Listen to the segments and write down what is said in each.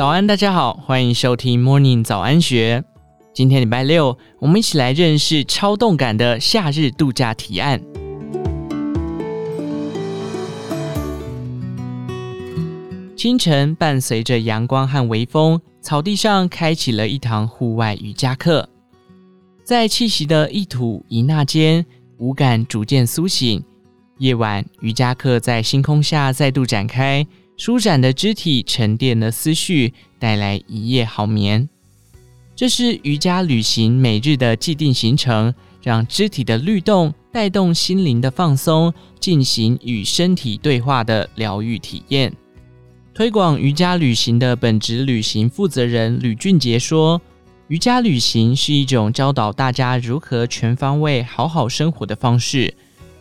早安，大家好，欢迎收听 Morning 早安学。今天礼拜六，我们一起来认识超动感的夏日度假提案。清晨，伴随着阳光和微风，草地上开启了一堂户外瑜伽课。在气息的一吐一纳间，五感逐渐苏醒。夜晚，瑜伽课在星空下再度展开，舒展的肢体沉淀了思绪，带来一夜好眠。这是瑜伽旅行每日的既定行程，让肢体的律动带动心灵的放松，进行与身体对话的疗愈体验。推广瑜伽旅行的本职旅行负责人吕俊杰说：“瑜伽旅行是一种教导大家如何全方位好好生活的方式，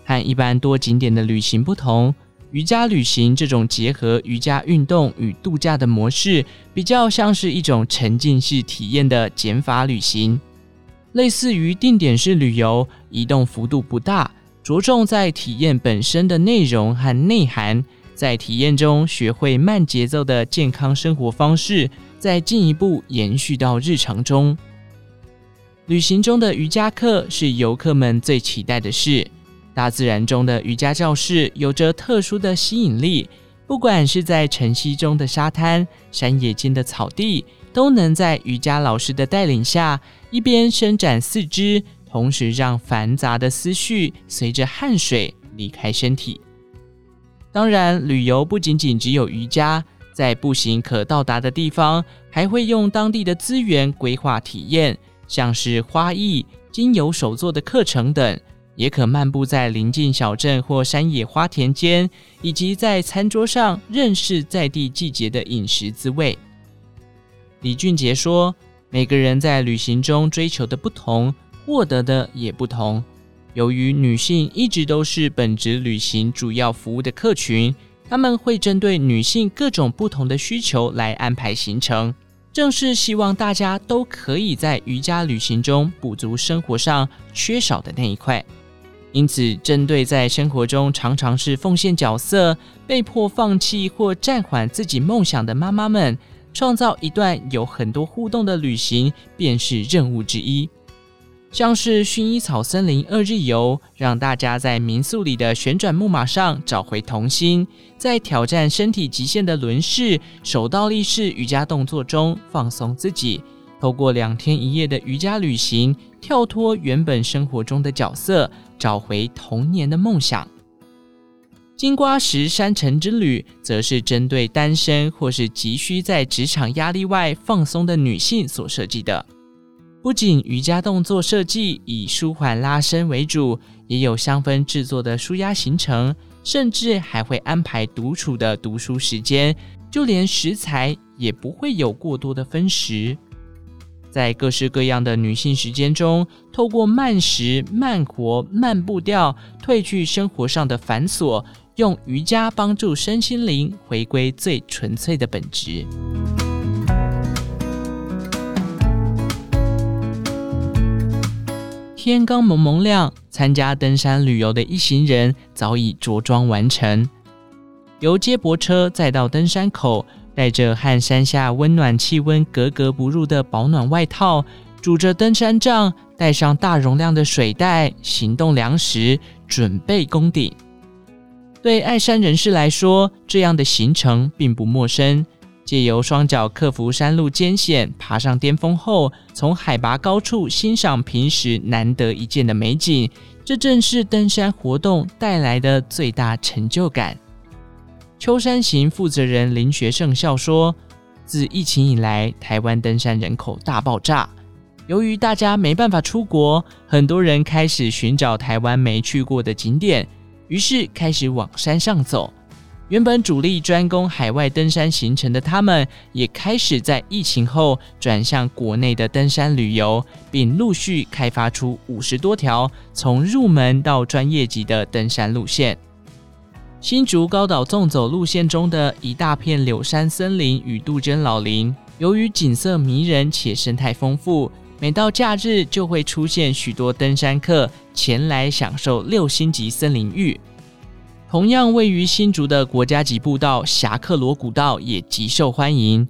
和一般多景点的旅行不同。瑜伽旅行这种结合瑜伽运动与度假的模式，比较像是一种沉浸式体验的减法旅行，类似于定点式旅游，移动幅度不大，着重在体验本身的内容和内涵。”在体验中学会慢节奏的健康生活方式，再进一步延续到日常中。旅行中的瑜伽课是游客们最期待的事。大自然中的瑜伽教室有着特殊的吸引力，不管是在晨曦中的沙滩、山野间的草地，都能在瑜伽老师的带领下，一边伸展四肢，同时让繁杂的思绪随着汗水离开身体。当然，旅游不仅仅只有瑜伽，在步行可到达的地方，还会用当地的资源规划体验，像是花艺、精油手作的课程等，也可漫步在邻近小镇或山野花田间，以及在餐桌上认识在地季节的饮食滋味。李俊杰说：“每个人在旅行中追求的不同，获得的也不同。”由于女性一直都是本职旅行主要服务的客群，他们会针对女性各种不同的需求来安排行程，正是希望大家都可以在瑜伽旅行中补足生活上缺少的那一块。因此，针对在生活中常常是奉献角色、被迫放弃或暂缓自己梦想的妈妈们，创造一段有很多互动的旅行，便是任务之一。像是薰衣草森林二日游，让大家在民宿里的旋转木马上找回童心；在挑战身体极限的轮式、手倒立式瑜伽动作中放松自己；透过两天一夜的瑜伽旅行，跳脱原本生活中的角色，找回童年的梦想。金瓜石山城之旅，则是针对单身或是急需在职场压力外放松的女性所设计的。不仅瑜伽动作设计以舒缓拉伸为主，也有香氛制作的舒压行程，甚至还会安排独处的读书时间，就连食材也不会有过多的分食。在各式各样的女性时间中，透过慢食、慢活、慢步调，褪去生活上的繁琐，用瑜伽帮助身心灵回归最纯粹的本质。天刚蒙蒙亮，参加登山旅游的一行人早已着装完成。由接驳车再到登山口，带着和山下温暖气温格格不入的保暖外套，拄着登山杖，带上大容量的水袋、行动粮食，准备攻顶。对爱山人士来说，这样的行程并不陌生。借由双脚克服山路艰险，爬上巅峰后，从海拔高处欣赏平时难得一见的美景，这正是登山活动带来的最大成就感。秋山行负责人林学胜笑说：“自疫情以来，台湾登山人口大爆炸。由于大家没办法出国，很多人开始寻找台湾没去过的景点，于是开始往山上走。”原本主力专攻海外登山行程的他们，也开始在疫情后转向国内的登山旅游，并陆续开发出五十多条从入门到专业级的登山路线。新竹高岛纵走路线中的一大片柳杉森林与杜鹃老林，由于景色迷人且生态丰富，每到假日就会出现许多登山客前来享受六星级森林浴。同样位于新竹的国家级步道侠客罗古道也极受欢迎。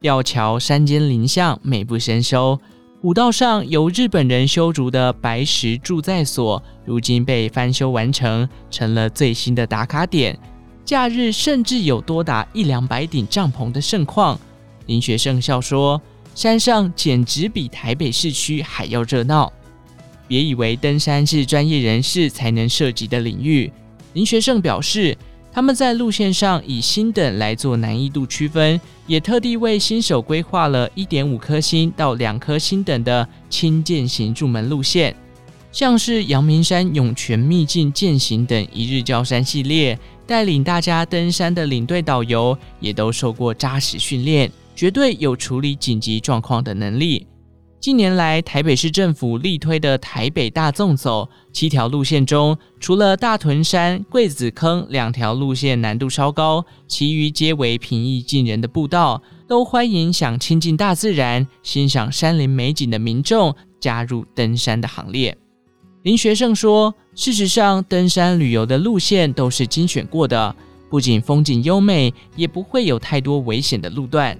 吊桥山间林巷美不胜收。古道上由日本人修筑的白石驻在所，如今被翻修完成，成了最新的打卡点。假日甚至有多达一两百顶帐篷的盛况。林学胜笑说：“山上简直比台北市区还要热闹。”别以为登山是专业人士才能涉及的领域。林学胜表示。他们在路线上以星等来做难易度区分，也特地为新手规划了一点五颗星到两颗星等的轻健行入门路线，像是阳明山涌泉秘境健行等一日交山系列，带领大家登山的领队导游也都受过扎实训练，绝对有处理紧急状况的能力。近年来，台北市政府力推的台北大纵走七条路线中，除了大屯山、桂子坑两条路线难度稍高，其余皆为平易近人的步道，都欢迎想亲近大自然、欣赏山林美景的民众加入登山的行列。林学胜说：“事实上，登山旅游的路线都是精选过的，不仅风景优美，也不会有太多危险的路段。”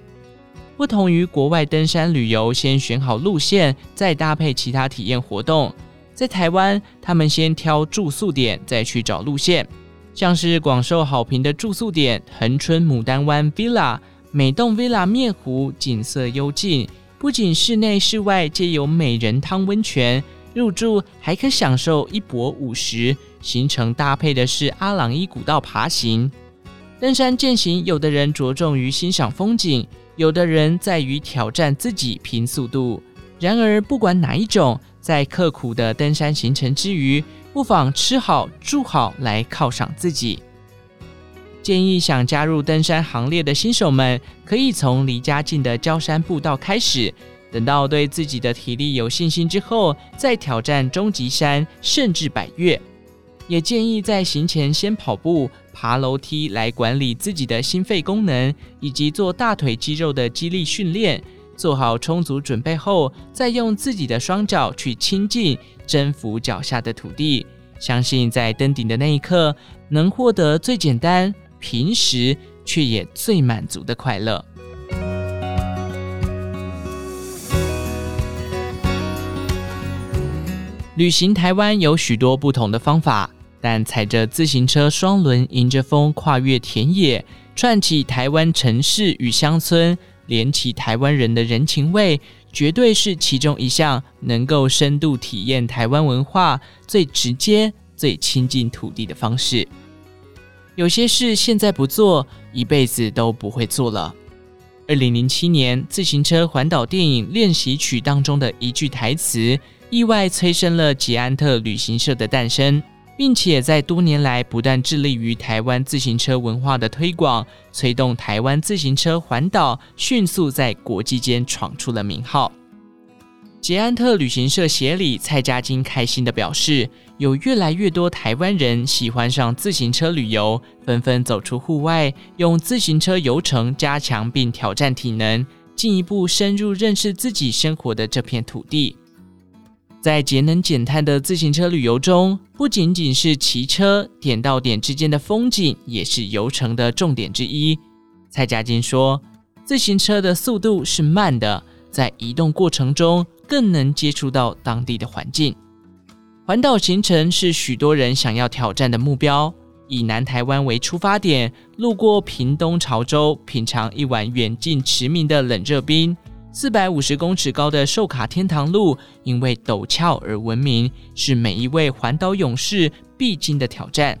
不同于国外登山旅游，先选好路线，再搭配其他体验活动。在台湾，他们先挑住宿点，再去找路线。像是广受好评的住宿点恒春牡丹湾 Villa，每栋 Villa 面湖，景色幽静，不仅室内室外皆有美人汤温泉，入住还可享受一泊五食。行程搭配的是阿朗伊古道爬行。登山健行，有的人着重于欣赏风景。有的人在于挑战自己拼速度，然而不管哪一种，在刻苦的登山行程之余，不妨吃好住好来犒赏自己。建议想加入登山行列的新手们，可以从离家近的焦山步道开始，等到对自己的体力有信心之后，再挑战终极山甚至百岳。也建议在行前先跑步。爬楼梯来管理自己的心肺功能，以及做大腿肌肉的肌力训练。做好充足准备后，再用自己的双脚去亲近、征服脚下的土地。相信在登顶的那一刻，能获得最简单、平时却也最满足的快乐。旅行台湾有许多不同的方法。但踩着自行车双轮，迎着风跨越田野，串起台湾城市与乡村，连起台湾人的人情味，绝对是其中一项能够深度体验台湾文化最直接、最亲近土地的方式。有些事现在不做，一辈子都不会做了。二零零七年，自行车环岛电影练习曲当中的一句台词，意外催生了捷安特旅行社的诞生。并且在多年来不断致力于台湾自行车文化的推广，催动台湾自行车环岛迅速在国际间闯出了名号。捷安特旅行社协理蔡家金开心地表示，有越来越多台湾人喜欢上自行车旅游，纷纷走出户外，用自行车游程加强并挑战体能，进一步深入认识自己生活的这片土地。在节能减碳的自行车旅游中，不仅仅是骑车，点到点之间的风景也是游程的重点之一。蔡家金说，自行车的速度是慢的，在移动过程中更能接触到当地的环境。环岛行程是许多人想要挑战的目标，以南台湾为出发点，路过屏东潮州，品尝一碗远近驰名的冷热冰。四百五十公尺高的寿卡天堂路，因为陡峭而闻名，是每一位环岛勇士必经的挑战。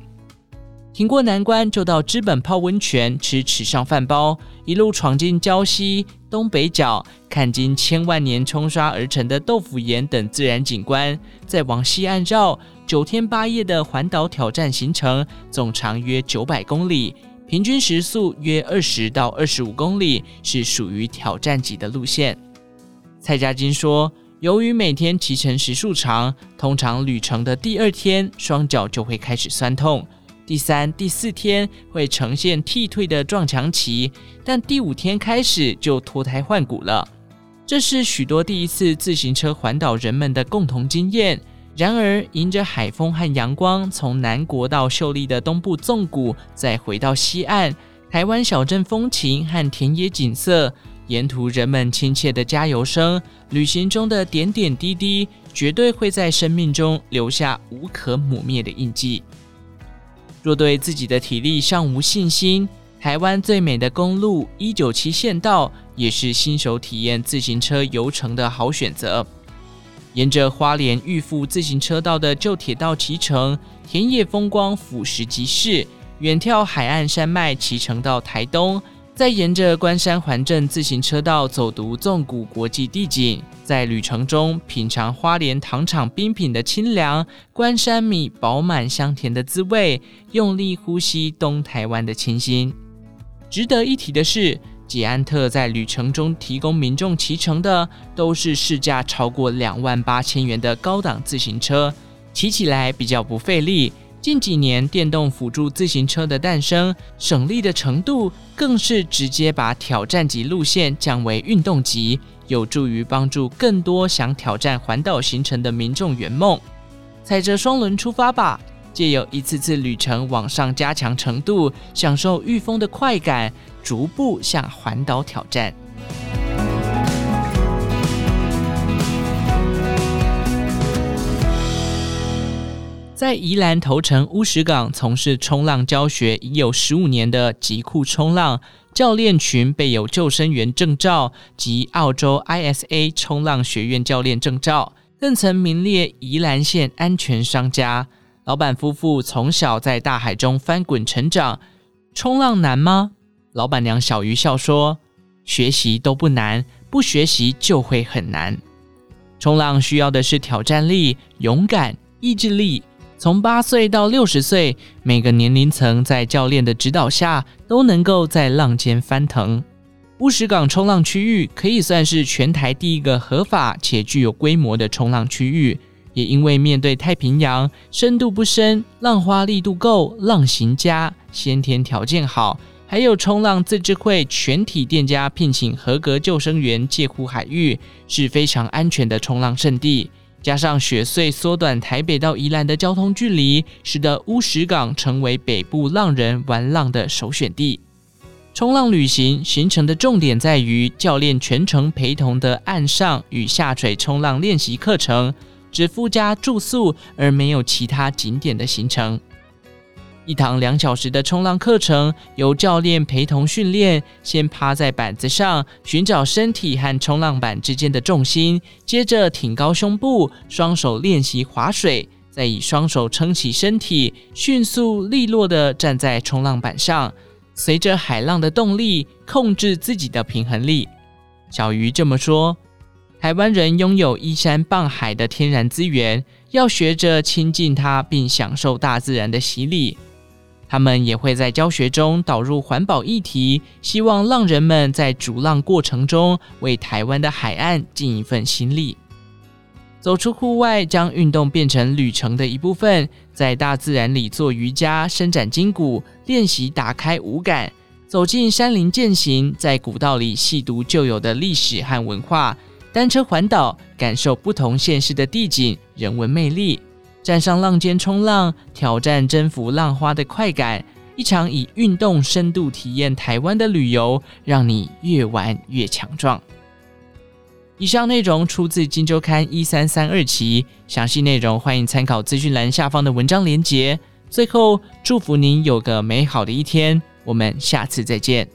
挺过难关，就到知本泡温泉，吃池上饭包，一路闯进礁溪、东北角，看经千万年冲刷而成的豆腐岩等自然景观，再往西岸绕，九天八夜的环岛挑战行程，总长约九百公里。平均时速约二十到二十五公里，是属于挑战级的路线。蔡家金说，由于每天骑乘时数长，通常旅程的第二天双脚就会开始酸痛，第三、第四天会呈现替退的撞墙期，但第五天开始就脱胎换骨了。这是许多第一次自行车环岛人们的共同经验。然而，迎着海风和阳光，从南国到秀丽的东部纵谷，再回到西岸，台湾小镇风情和田野景色，沿途人们亲切的加油声，旅行中的点点滴滴，绝对会在生命中留下无可磨灭的印记。若对自己的体力尚无信心，台湾最美的公路一九七县道也是新手体验自行车游程的好选择。沿着花莲玉富自行车道的旧铁道骑乘，田野风光俯拾即是；远眺海岸山脉，骑乘到台东，再沿着关山环镇自行车道走读纵谷国际地景，在旅程中品尝花莲糖厂冰品的清凉，关山米饱满香甜的滋味，用力呼吸东台湾的清新。值得一提的是，捷安特在旅程中提供民众骑乘的都是市价超过两万八千元的高档自行车，骑起来比较不费力。近几年电动辅助自行车的诞生，省力的程度更是直接把挑战级路线降为运动级，有助于帮助更多想挑战环岛行程的民众圆梦。踩着双轮出发吧！借由一次次旅程往上加强程度，享受御风的快感，逐步向环岛挑战。在宜兰头城乌石港从事冲浪教学已有十五年的极酷冲浪教练群，备有救生员证照及澳洲 ISA 冲浪学院教练证照，更曾名列宜兰县安全商家。老板夫妇从小在大海中翻滚成长，冲浪难吗？老板娘小鱼笑说：“学习都不难，不学习就会很难。冲浪需要的是挑战力、勇敢、意志力。从八岁到六十岁，每个年龄层在教练的指导下，都能够在浪尖翻腾。乌石港冲浪区域可以算是全台第一个合法且具有规模的冲浪区域。”也因为面对太平洋，深度不深，浪花力度够，浪型佳，先天条件好，还有冲浪自治会全体店家聘请合格救生员介护海域，是非常安全的冲浪胜地。加上雪隧缩短台北到宜兰的交通距离，使得乌石港成为北部浪人玩浪的首选地。冲浪旅行行程的重点在于教练全程陪同的岸上与下水冲浪练习课程。只附加住宿，而没有其他景点的行程。一堂两小时的冲浪课程，由教练陪同训练。先趴在板子上，寻找身体和冲浪板之间的重心，接着挺高胸部，双手练习划水，再以双手撑起身体，迅速利落地站在冲浪板上，随着海浪的动力，控制自己的平衡力。小鱼这么说。台湾人拥有依山傍海的天然资源，要学着亲近它，并享受大自然的洗礼。他们也会在教学中导入环保议题，希望浪人们在逐浪过程中为台湾的海岸尽一份心力。走出户外，将运动变成旅程的一部分，在大自然里做瑜伽，伸展筋骨，练习打开五感。走进山林健行，在古道里细读旧有的历史和文化。单车环岛，感受不同县市的地景、人文魅力；站上浪尖冲浪，挑战征服浪花的快感。一场以运动深度体验台湾的旅游，让你越玩越强壮。以上内容出自《金周刊》一三三二期，详细内容欢迎参考资讯栏下方的文章连结。最后，祝福您有个美好的一天，我们下次再见。